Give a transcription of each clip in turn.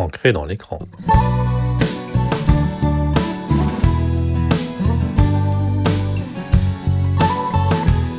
ancré dans l'écran.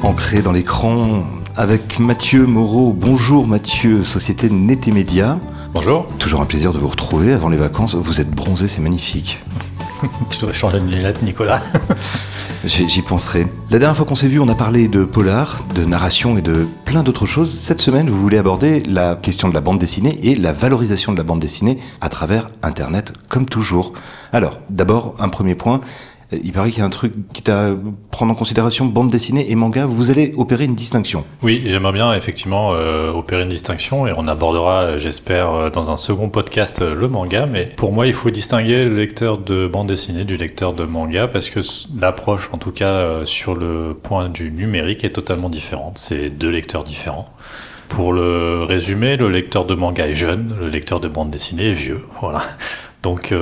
Ancré dans l'écran avec Mathieu Moreau. Bonjour Mathieu, société Netemedia. Bonjour. Toujours un plaisir de vous retrouver avant les vacances. Vous êtes bronzé, c'est magnifique. tu dois changer de lunettes, Nicolas. J'y penserai. La dernière fois qu'on s'est vu, on a parlé de polar, de narration et de plein d'autres choses. Cette semaine, vous voulez aborder la question de la bande dessinée et la valorisation de la bande dessinée à travers Internet, comme toujours. Alors, d'abord, un premier point. Il paraît qu'il y a un truc qui t'a prendre en considération bande dessinée et manga. Vous allez opérer une distinction. Oui, j'aimerais bien effectivement euh, opérer une distinction et on abordera, euh, j'espère, euh, dans un second podcast le manga. Mais pour moi, il faut distinguer le lecteur de bande dessinée du lecteur de manga parce que l'approche, en tout cas sur le point du numérique, est totalement différente. C'est deux lecteurs différents. Pour le résumer, le lecteur de manga est jeune, le lecteur de bande dessinée est vieux. Voilà. Donc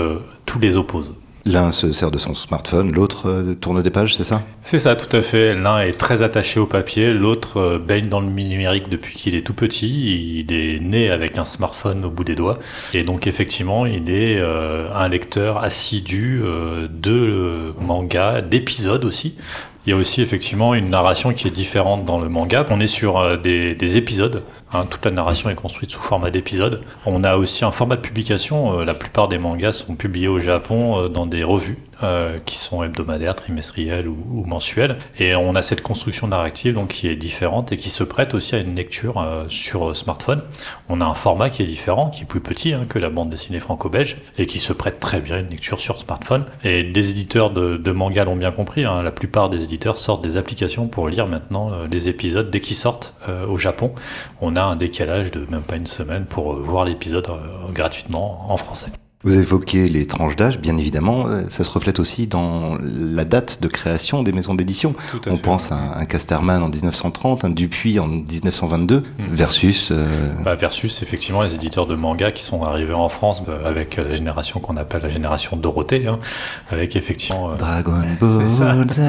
tous les opposent. L'un se sert de son smartphone, l'autre euh, tourne des pages, c'est ça? C'est ça, tout à fait. L'un est très attaché au papier, l'autre euh, baigne dans le numérique depuis qu'il est tout petit. Il est né avec un smartphone au bout des doigts. Et donc effectivement, il est euh, un lecteur assidu de manga, d'épisodes aussi. Il y a aussi effectivement une narration qui est différente dans le manga. On est sur des, épisodes. Hein. toute la narration est construite sous format d'épisodes. On a aussi un format de publication. la plupart des mangas sont publiés au Japon dans des revues euh, qui sont hebdomadaires, trimestriels ou, mensuels. Et on a cette construction narrative donc qui est différente et qui se prête aussi à une lecture euh, sur smartphone. On a un format qui est différent, qui est plus petit hein, que la bande dessinée franco-belge et qui se prête très bien à une lecture sur smartphone. Et des éditeurs de, de manga l'ont bien compris. Hein. La plupart des éditeurs sortent des applications pour lire maintenant euh, les épisodes dès qu'ils sortent au Japon. On a un décalage de même pas une semaine pour voir l'épisode gratuitement en français. Vous évoquez les tranches d'âge, bien évidemment, euh, ça se reflète aussi dans la date de création des maisons d'édition. On pense à un Casterman en 1930, un Dupuis en 1922, hmm. versus... Euh, bah, versus effectivement les éditeurs de manga qui sont arrivés en France bah, avec la génération qu'on appelle la génération Dorothée, hein, avec effectivement... Euh, Dragon Ball Z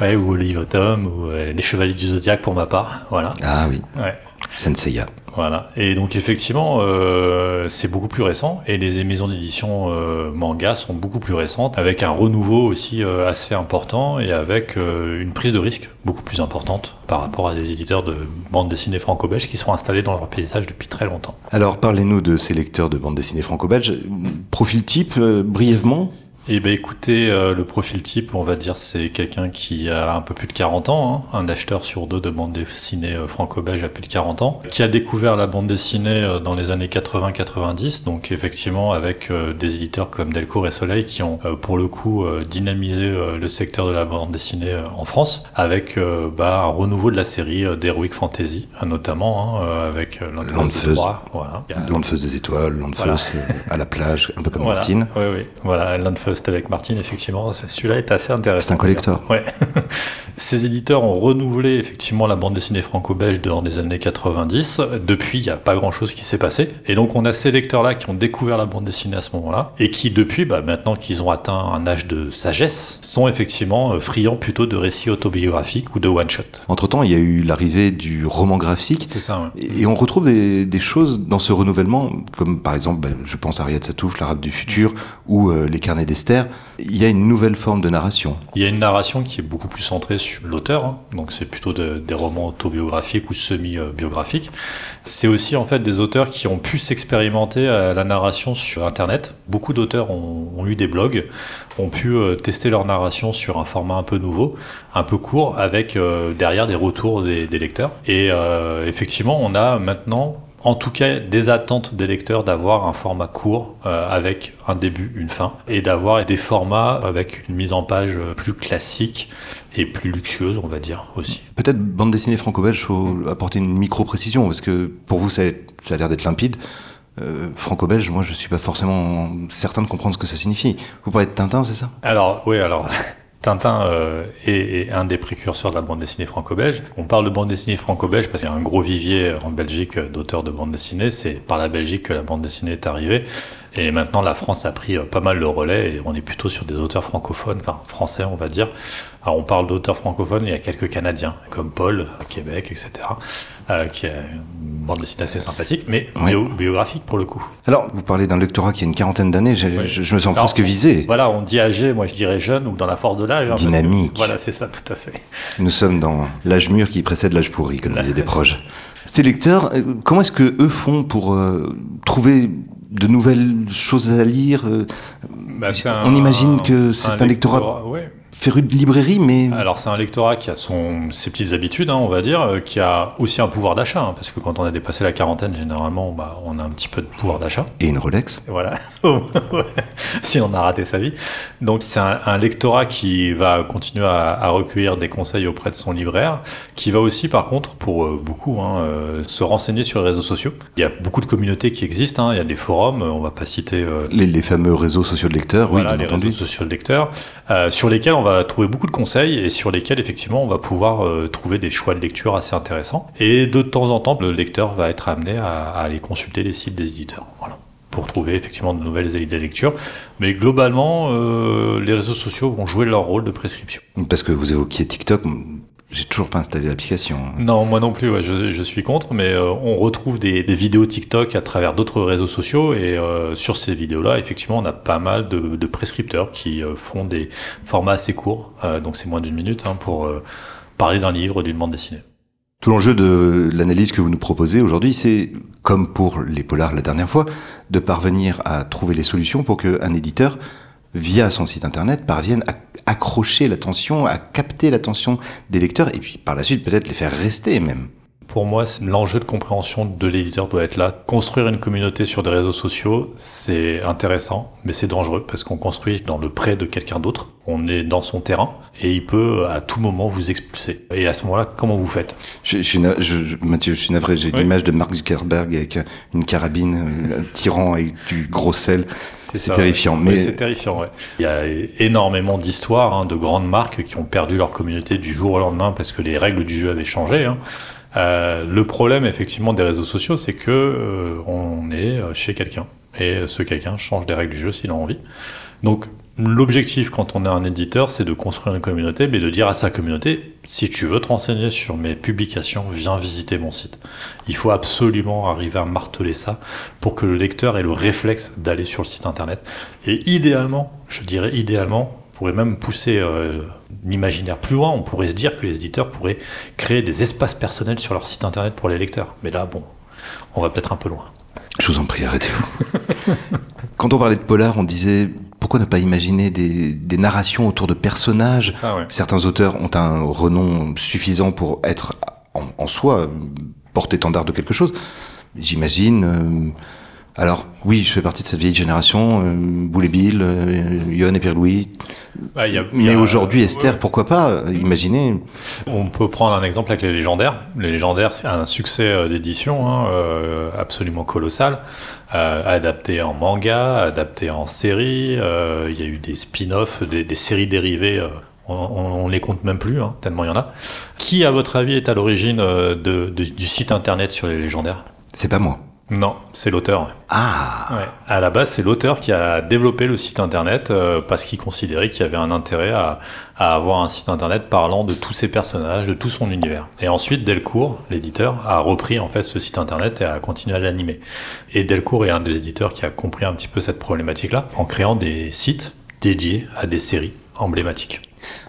ouais, ou Olive Tom, ou Les Chevaliers du Zodiaque pour ma part, voilà. Ah oui, ouais. Senseiya. Voilà. Et donc effectivement, euh, c'est beaucoup plus récent et les maisons d'édition euh, manga sont beaucoup plus récentes, avec un renouveau aussi euh, assez important et avec euh, une prise de risque beaucoup plus importante par rapport à des éditeurs de bande dessinée franco-belge qui sont installés dans leur paysage depuis très longtemps. Alors parlez-nous de ces lecteurs de bande dessinée franco-belge. Profil type, brièvement? Eh bien, écoutez, euh, le profil type, on va dire, c'est quelqu'un qui a un peu plus de 40 ans, hein, un acheteur sur deux de bande dessinée euh, franco-belge à plus de 40 ans, qui a découvert la bande dessinée euh, dans les années 80-90, donc effectivement avec des éditeurs comme Delcourt et Soleil qui ont pour le coup dynamisé le secteur de la bande dessinée en France, avec bah, un renouveau de la série d'Heroic Fantasy, notamment hein, avec Landfeuse, voilà. Des étoiles, Landfeuse à la plage, un peu comme Martine. Oui, oui, voilà, c'était avec Martine, effectivement. Celui-là est assez intéressant. C'est un collector. Ouais. Ces éditeurs ont renouvelé effectivement la bande dessinée franco-belge dans les années 90. Depuis, il n'y a pas grand-chose qui s'est passé. Et donc, on a ces lecteurs-là qui ont découvert la bande dessinée à ce moment-là et qui, depuis, bah, maintenant qu'ils ont atteint un âge de sagesse, sont effectivement euh, friands plutôt de récits autobiographiques ou de one-shot. Entre-temps, il y a eu l'arrivée du roman graphique. C'est ça, Et on retrouve des, choses dans ce renouvellement, comme par exemple, bah, je pense à Riyad Satouf, l'Arabe du futur, ou euh, Les carnets Il y a une nouvelle forme de narration. Il y a une narration qui est beaucoup plus centrée sur l'auteur, hein. donc c'est plutôt des romans autobiographiques ou semi-biographiques. C'est aussi en fait des auteurs qui ont pu s'expérimenter à la narration sur Internet. Beaucoup d'auteurs ont, eu des blogs, ont pu euh, tester leur narration sur un format un peu nouveau, un peu court, avec euh, derrière des retours des, lecteurs. Et euh, effectivement, on a maintenant en tout cas des attentes des lecteurs d'avoir un format court euh, avec un début, une fin, et d'avoir des formats avec une mise en page plus classique et plus luxueuse, on va dire aussi. Peut-être bande dessinée franco-belge, faut apporter une micro-précision, parce que pour vous, ça a, l'air d'être limpide. Euh, franco-belge, moi je suis pas forcément certain de comprendre ce que ça signifie. Vous parlez de Tintin, c'est ça? Alors, oui, alors Tintin euh, est, un des précurseurs de la bande dessinée franco-belge. On parle de bande dessinée franco-belge parce qu'il y a un gros vivier en Belgique d'auteurs de bande dessinée. C'est par la Belgique que la bande dessinée est arrivée. Et maintenant, la France a pris pas mal le relais et on est plutôt sur des auteurs francophones, enfin français, on va dire. Alors, on parle d'auteurs francophones, il y a quelques Canadiens, comme Paul, Québec, etc., euh, qui bande dessinée assez sympathique, mais biographique pour le coup. Alors, vous parlez d'un lectorat qui a une quarantaine d'années, je, me sens presque visé. Voilà, on dit âgé, moi je dirais jeune, ou dans la force de l'âge. Hein, Dynamique. voilà, c'est ça, tout à fait. Nous sommes dans l'âge mûr qui précède l'âge pourri, comme disaient des proches. Ces lecteurs, euh, comment est-ce que eux font pour euh, trouver de nouvelles choses à lire bah, On imagine que c'est un, lectorat féru de librairie, mais... Alors c'est un lectorat qui a son, ses petites habitudes, hein, on va dire, euh, qui a aussi un pouvoir d'achat, hein, parce que quand on a dépassé la quarantaine, généralement, bah, on a un petit peu de pouvoir d'achat. Et une Rolex. Voilà, si on a raté sa vie. Donc c'est un, lectorat qui va continuer à, recueillir des conseils auprès de son libraire, qui va aussi, par contre, pour euh, beaucoup, hein, euh, se renseigner sur les réseaux sociaux. Il y a beaucoup de communautés qui existent, il y a des forums, on va pas citer... Les, fameux réseaux sociaux de lecteurs, voilà, oui, les réseaux sociaux de lecteurs, sur lesquels on trouver beaucoup de conseils et sur lesquels effectivement on va pouvoir euh, trouver des choix de lecture assez intéressants. Et de temps en temps, le lecteur va être amené à, aller consulter les sites des éditeurs. Pour trouver effectivement de nouvelles idées de lecture. Mais globalement, euh, les réseaux sociaux vont jouer leur rôle de prescription. Parce que vous évoquiez TikTok, j'ai toujours pas installé l'application. Non, moi non plus, je, suis contre, mais euh, on retrouve des, vidéos TikTok à travers d'autres réseaux sociaux et euh, sur ces vidéos-là, effectivement, on a pas mal de, prescripteurs qui euh, font des formats assez courts, donc c'est moins d'une minute, hein, pour parler d'un livre, d'une bande dessinée. Tout l'enjeu de l'analyse que vous nous proposez aujourd'hui, c'est, comme pour les polars la dernière fois, de parvenir à trouver les solutions pour qu'un éditeur via son site internet, parviennent à accrocher l'attention, à capter l'attention des lecteurs, et puis par la suite peut-être les faire rester même. Pour moi, l'enjeu de compréhension de l'éditeur doit être là. Construire une communauté sur des réseaux sociaux, c'est intéressant, mais c'est dangereux parce qu'on construit dans le prêt de quelqu'un d'autre. On est dans son terrain et il peut à tout moment vous expulser. Et à ce moment-là, comment vous faites? Je, suis Mathieu, je suis navré. J'ai l'image de Mark Zuckerberg avec une carabine, un tyran avec du gros sel. C'est terrifiant. Mais c'est terrifiant. Ouais. Il y a énormément d'histoires hein, de grandes marques qui ont perdu leur communauté du jour au lendemain parce que les règles du jeu avaient changé. Hein. Euh, le problème effectivement des réseaux sociaux, c'est que euh, on est euh, chez quelqu'un et ce quelqu'un change des règles du jeu s'il a envie. Donc l'objectif quand on est un éditeur, c'est de construire une communauté, mais de dire à sa communauté si tu veux te renseigner sur mes publications, viens visiter mon site. Il faut absolument arriver à marteler ça pour que le lecteur ait le réflexe d'aller sur le site internet. Et idéalement, je dirais idéalement, pourrait même pousser euh, l'imaginaire plus loin, on pourrait se dire que les éditeurs pourraient créer des espaces personnels sur leur site internet pour les lecteurs. Mais là, bon, on va peut-être un peu loin. Je vous en prie, arrêtez-vous. Quand on parlait de polar, on disait pourquoi ne pas imaginer des, narrations autour de personnages? Certains auteurs ont un renom suffisant pour être en, soi porte-étendard de quelque chose. J'imagine. Euh, alors, oui, je fais partie de cette vieille génération, euh, Boulet Bill, euh, et Pierre-Louis. Bah, Mais aujourd'hui, Esther, pourquoi pas Imaginez. On peut prendre un exemple avec les légendaires. Les légendaires, c'est un succès euh, d'édition hein, euh, absolument colossal, adapté en manga, adapté en série. Il y a eu des spin-offs, des, séries dérivées. On, ne les compte même plus, hein, tellement il y en a. Qui, à votre avis, est à l'origine du site internet sur les légendaires? C'est pas moi. Non, c'est l'auteur. Ah ouais. À la base, c'est l'auteur qui a développé le site internet euh, parce qu'il considérait qu'il y avait un intérêt à, avoir un site internet parlant de tous ses personnages, de tout son univers. Et ensuite, Delcourt, l'éditeur, a repris en fait ce site internet et a continué à l'animer. Et Delcourt est un des éditeurs qui a compris un petit peu cette problématique-là en créant des sites dédiés à des séries emblématiques.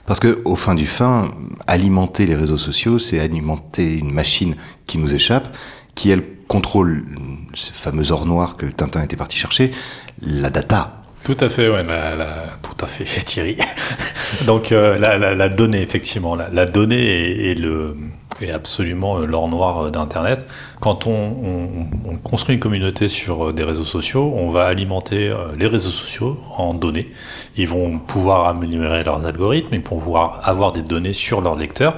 Parce que, au fin du fin, alimenter les réseaux sociaux, c'est alimenter une machine qui nous échappe, qui elle contrôle ce fameux or noir que Tintin était parti chercher, la data. Tout à fait, ouais, tout à fait, Thierry. Donc euh, la, donnée, effectivement, la, donnée est, le, est absolument euh, l'or noir d'Internet. Quand on, construit une communauté sur euh, des réseaux sociaux, on va alimenter les réseaux sociaux en données. Ils vont pouvoir améliorer leurs algorithmes, ils vont pouvoir avoir des données sur leurs lecteurs.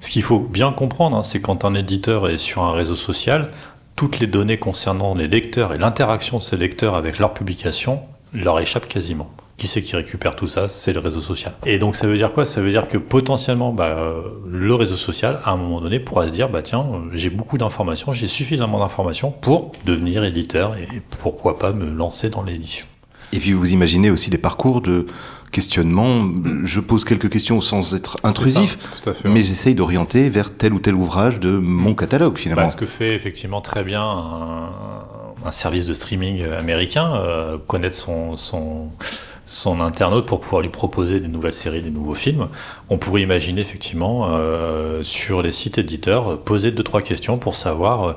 Ce qu'il faut bien comprendre, hein, c'est quand un éditeur est sur un réseau social, toutes les données concernant les lecteurs et l'interaction de ces lecteurs avec leurs publications leur échappent quasiment. Qui c'est qui récupère tout ça? C'est le réseau social. Et donc ça veut dire quoi? Ça veut dire que potentiellement, bah, euh, le réseau social, à un moment donné, pourra se dire, bah tiens, j'ai beaucoup d'informations, j'ai suffisamment d'informations pour devenir éditeur et pourquoi pas me lancer dans l'édition. Et puis vous imaginez aussi des parcours de questionnement. Je pose quelques questions sans être intrusif, mais j'essaye d'orienter vers tel ou tel ouvrage de mon catalogue finalement. Bah, ce que fait effectivement très bien un, service de streaming américain, euh, connaître son, son, son internaute pour pouvoir lui proposer des nouvelles séries, des nouveaux films. On pourrait imaginer effectivement euh, sur les sites éditeurs poser deux trois questions pour savoir euh,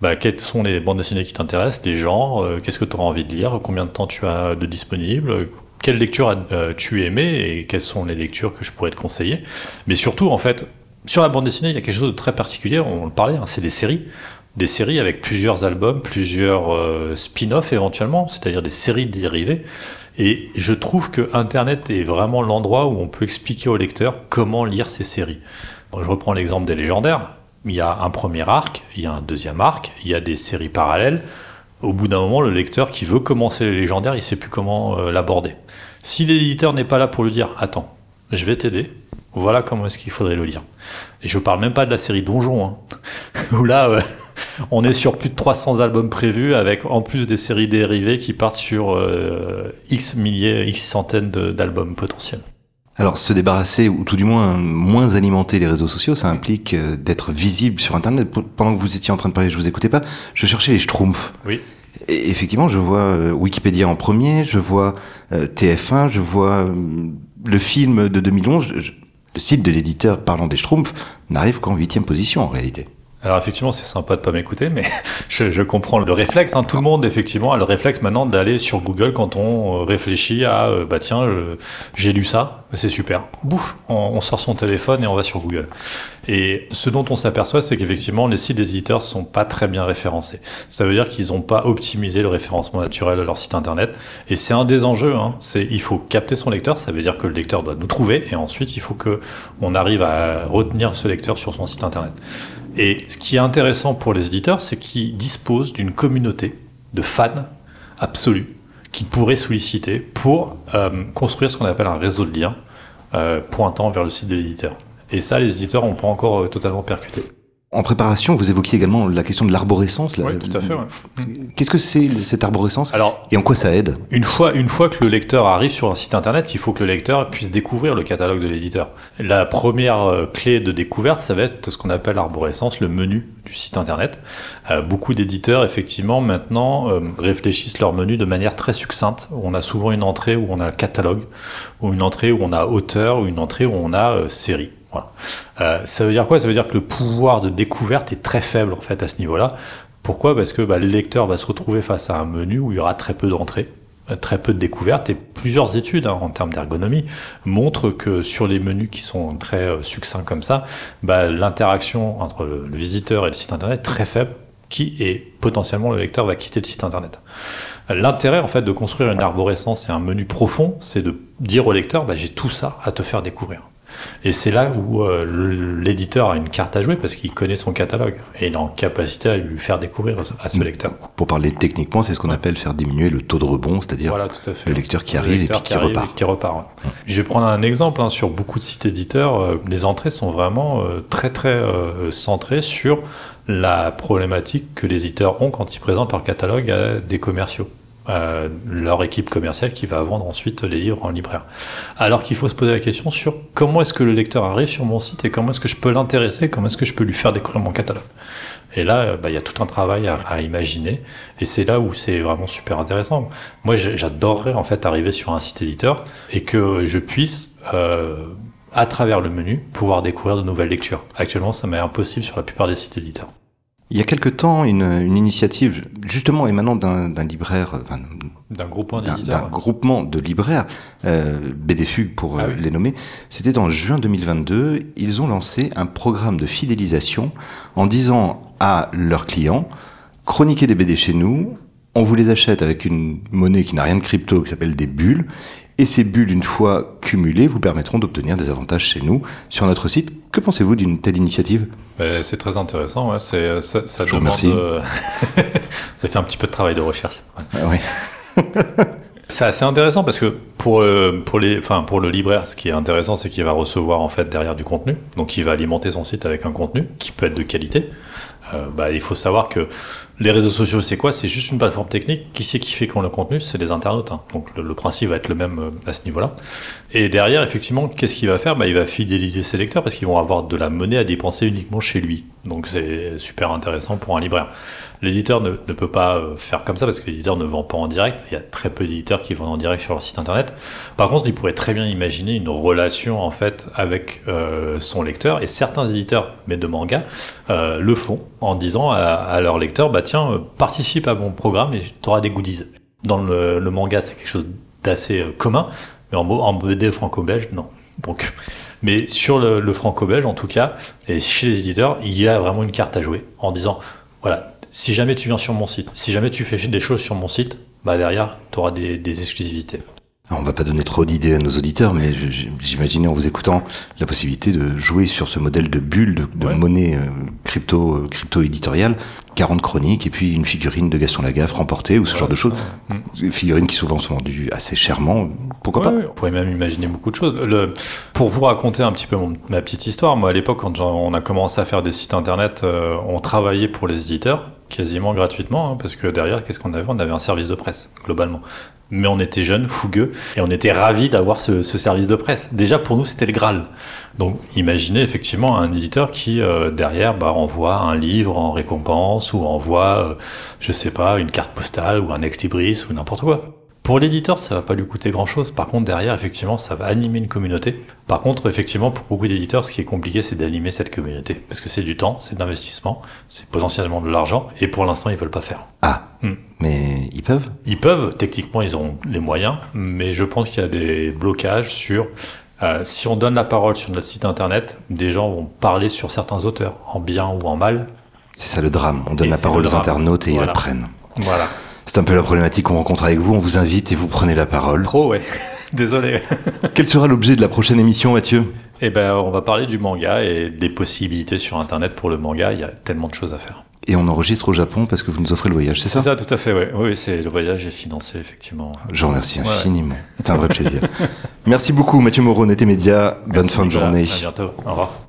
bah, quelles sont les bandes dessinées qui t'intéressent, les genres, euh, qu'est-ce que tu auras envie de lire, combien de temps tu as de disponible, quelle lecture as-tu aimé et quelles sont les lectures que je pourrais te conseiller. Mais surtout en fait sur la bande dessinée, il y a quelque chose de très particulier. On le parlait, hein, c'est des séries des séries avec plusieurs albums, plusieurs spin-offs éventuellement, c'est-à-dire des séries dérivées. Et je trouve que Internet est vraiment l'endroit où on peut expliquer au lecteur comment lire ces séries. je reprends l'exemple des légendaires. Il y a un premier arc, il y a un deuxième arc, il y a des séries parallèles. Au bout d'un moment, le lecteur qui veut commencer les légendaires, il sait plus comment euh, l'aborder. Si l'éditeur n'est pas là pour lui dire Attends, je vais t'aider, voilà comment est-ce qu'il faudrait le lire. Et je parle même pas de la série Donjon, hein, où là. Euh, on est sur plus de 300 albums prévus, avec en plus des séries dérivées qui partent sur euh, X milliers, X centaines d'albums potentiels. Alors se débarrasser, ou tout du moins moins alimenter les réseaux sociaux, ça implique euh, d'être visible sur Internet. Pendant que vous étiez en train de parler, je vous écoutais pas, je cherchais les schtroumpfs. Oui. Et effectivement, je vois euh, Wikipédia en premier, je vois TF1, je vois le film de 2011. le site de l'éditeur parlant des schtroumpfs n'arrive qu'en huitième position en réalité. Alors effectivement, c'est sympa de pas m'écouter, mais je, comprends le réflexe. Hein. Tout le monde effectivement a le réflexe maintenant d'aller sur Google quand on euh, réfléchit à euh, bah tiens, j'ai lu ça, c'est super. Bouf, on, sort son téléphone et on va sur Google. Et ce dont on s'aperçoit, c'est qu'effectivement, les sites des éditeurs sont pas très bien référencés. Ça veut dire qu'ils n'ont pas optimisé le référencement naturel de leur site internet. Et c'est un des enjeux. Hein. C'est il faut capter son lecteur. Ça veut dire que le lecteur doit nous trouver et ensuite il faut que on arrive à retenir ce lecteur sur son site internet. Et ce qui est intéressant pour les éditeurs, c'est qu'ils disposent d'une communauté de fans absolus qu'ils pourraient solliciter pour euh, construire ce qu'on appelle un réseau de liens euh, pointant vers le site de l'éditeur. Et ça, les éditeurs n'ont pas encore euh, totalement percuté. En préparation, vous évoquiez également la question de l'arborescence. Oui, tout à fait. Qu'est-ce que c'est cette arborescence Alors, et en quoi ça aide? une fois, une fois que le lecteur arrive sur un site internet, il faut que le lecteur puisse découvrir le catalogue de l'éditeur. La première euh, clé de découverte, ça va être ce qu'on appelle l'arborescence, le menu du site internet. Euh, beaucoup d'éditeurs, effectivement, maintenant euh, réfléchissent leur menu de manière très succincte. On a souvent une entrée où on a catalogue, ou une entrée où on a auteur, ou une entrée où on a série. Euh, ça veut dire quoi? Ça veut dire que le pouvoir de découverte est très faible en fait à ce niveau-là. Pourquoi? Parce que bah, le lecteur va se retrouver face à un menu où il y aura très peu d'entrées, très peu de découvertes et plusieurs études hein, en termes d'ergonomie montrent que sur les menus qui sont très euh, succincts comme ça, bah, l'interaction entre le, visiteur et le site internet est très faible qui est potentiellement le lecteur va quitter le site internet. L'intérêt en fait de construire une arborescence et un menu profond, c'est de dire au lecteur bah, j'ai tout ça à te faire découvrir. Et c'est là où euh, l'éditeur a une carte à jouer parce qu'il connaît son catalogue et il est en capacité à lui faire découvrir à ce lecteur. Pour parler techniquement, c'est ce qu'on appelle faire diminuer le taux de rebond, c'est-à-dire le lecteur qui arrive et puis qui, repart. qui repart. Je vais prendre un exemple hein, sur beaucoup de sites éditeurs. Euh, les entrées sont vraiment euh, très très centrées sur la problématique que les éditeurs ont quand ils présentent leur catalogue à des commerciaux. Euh, leur équipe commerciale qui va vendre ensuite les livres en libraire. Alors qu'il faut se poser la question sur comment est-ce que le lecteur arrive sur mon site et comment est-ce que je peux l'intéresser, comment est-ce que je peux lui faire découvrir mon catalogue. Et là, euh, bah, il y a tout un travail à, imaginer, et c'est là où c'est vraiment super intéressant. Moi, j'adorerais en fait arriver sur un site éditeur et que je puisse euh, à travers le menu, pouvoir découvrir de nouvelles lectures. Actuellement, ça m'est impossible sur la plupart des sites éditeurs. Il y a quelque temps, une, une initiative, justement émanant d'un libraire, enfin, d'un groupement D'un groupement de libraires, euh, BDFUG pour ah euh, les nommer, c'était en juin 2022. Ils ont lancé un programme de fidélisation en disant à leurs clients, chroniquez des BD chez nous, on vous les achète avec une monnaie qui n'a rien de crypto, qui s'appelle des bulles, et ces bulles, une fois cumulées, vous permettront d'obtenir des avantages chez nous, sur notre site. Que pensez-vous d'une telle initiative? Ben, C'est très intéressant. Ouais. C'est, ça, ça Je vous remercie. Euh, ça fait un petit peu de travail de recherche. Ah oui. c'est assez intéressant parce que pour, euh, pour, les, enfin, pour le libraire, ce qui est intéressant, c'est qu'il va recevoir en fait derrière du contenu. Donc il va alimenter son site avec un contenu qui peut être de qualité. Euh, bah, il faut savoir que les réseaux sociaux, c'est quoi? C'est juste une plateforme technique. Qui c'est qui fait qu'on le contenu? C'est les internautes. Hein. Donc le, principe va être le même euh, à ce niveau-là. Et derrière, effectivement, qu'est-ce qu'il va faire? Bah, Il va fidéliser ses lecteurs parce qu'ils vont avoir de la monnaie à dépenser uniquement chez lui. Donc c'est super intéressant pour un libraire. L'éditeur ne, peut pas euh, faire comme ça parce que l'éditeur ne vend pas en direct. Il y a très peu d'éditeurs qui vendent en direct sur leur site internet. Par contre, il pourrait très bien imaginer une relation en fait avec son lecteur. Et certains éditeurs, mais de manga, le font en disant à, leur lecteur bah tiens, euh, participe à mon programme et tu auras des goodies. Dans le, manga, c'est quelque chose d'assez euh, commun, mais en, en BD franco-belge, non. Donc, mais sur le, franco-belge, en tout cas, et chez les éditeurs, il y a vraiment une carte à jouer en disant voilà, si jamais tu viens sur mon site, si jamais tu fais des choses sur mon site, bah derrière, tu auras des exclusivités. Alors, on va pas donner trop d'idées à nos auditeurs, mais j'imaginais en vous écoutant la possibilité de jouer sur ce modèle de bulle, de, de Ouais. monnaie euh, crypto, euh, crypto éditoriale, 40 chroniques et puis une figurine de Gaston Lagaffe remportée ou ce genre de choses. Mm. Figurines qui souvent sont vendues assez chèrement. Pourquoi pas? Ouais, on pourrait même imaginer beaucoup de choses. Le, pour vous raconter un petit peu mon- ma petite histoire, moi à l'époque, quand on a commencé à faire des sites internet, euh, on travaillait pour les éditeurs quasiment gratuitement, hein, parce que derrière, qu'est-ce qu'on avait? On avait un service de presse, globalement. Mais on était jeunes, fougueux, et on était ravis d'avoir ce, ce service de presse. Déjà, pour nous, c'était le Graal. Donc, imaginez effectivement un éditeur qui, euh, derrière, bah, envoie un livre en récompense, ou envoie, euh, je sais pas, une carte postale, ou un ex-libris, ou n'importe quoi. Pour l'éditeur, ça va pas lui coûter grand chose. Par contre, derrière, effectivement, ça va animer une communauté. Par contre, effectivement, pour beaucoup d'éditeurs, ce qui est compliqué, c'est d'animer cette communauté. Parce que c'est du temps, c'est de l'investissement, c'est potentiellement de l'argent, et pour l'instant, ils veulent pas faire. Ah, Mm. mais ils peuvent? Ils peuvent, techniquement, ils ont les moyens, mais je pense qu'il y a des blocages sur. euh, si on donne la parole sur notre site internet, des gens vont parler sur certains auteurs, en bien ou en mal. C'est ça le drame. On donne Et la parole le aux internautes et ils la prennent. Voilà. C'est un peu la problématique qu'on rencontre avec vous. On vous invite et vous prenez la parole. Trop, ouais. Désolé. Quel sera l'objet de la prochaine émission, Mathieu? Eh ben, on va parler du manga et des possibilités sur Internet pour le manga. Il y a tellement de choses à faire. Et on enregistre au Japon parce que vous nous offrez le voyage, c'est ça? C'est ça, tout à fait, ouais. Oui, c'est le voyage est financé, effectivement. Je vous remercie Ouais. infiniment. C'est un vrai plaisir. Merci beaucoup, Mathieu Moreau, Nété Média. Bonne fin de journée. À bientôt. Au revoir.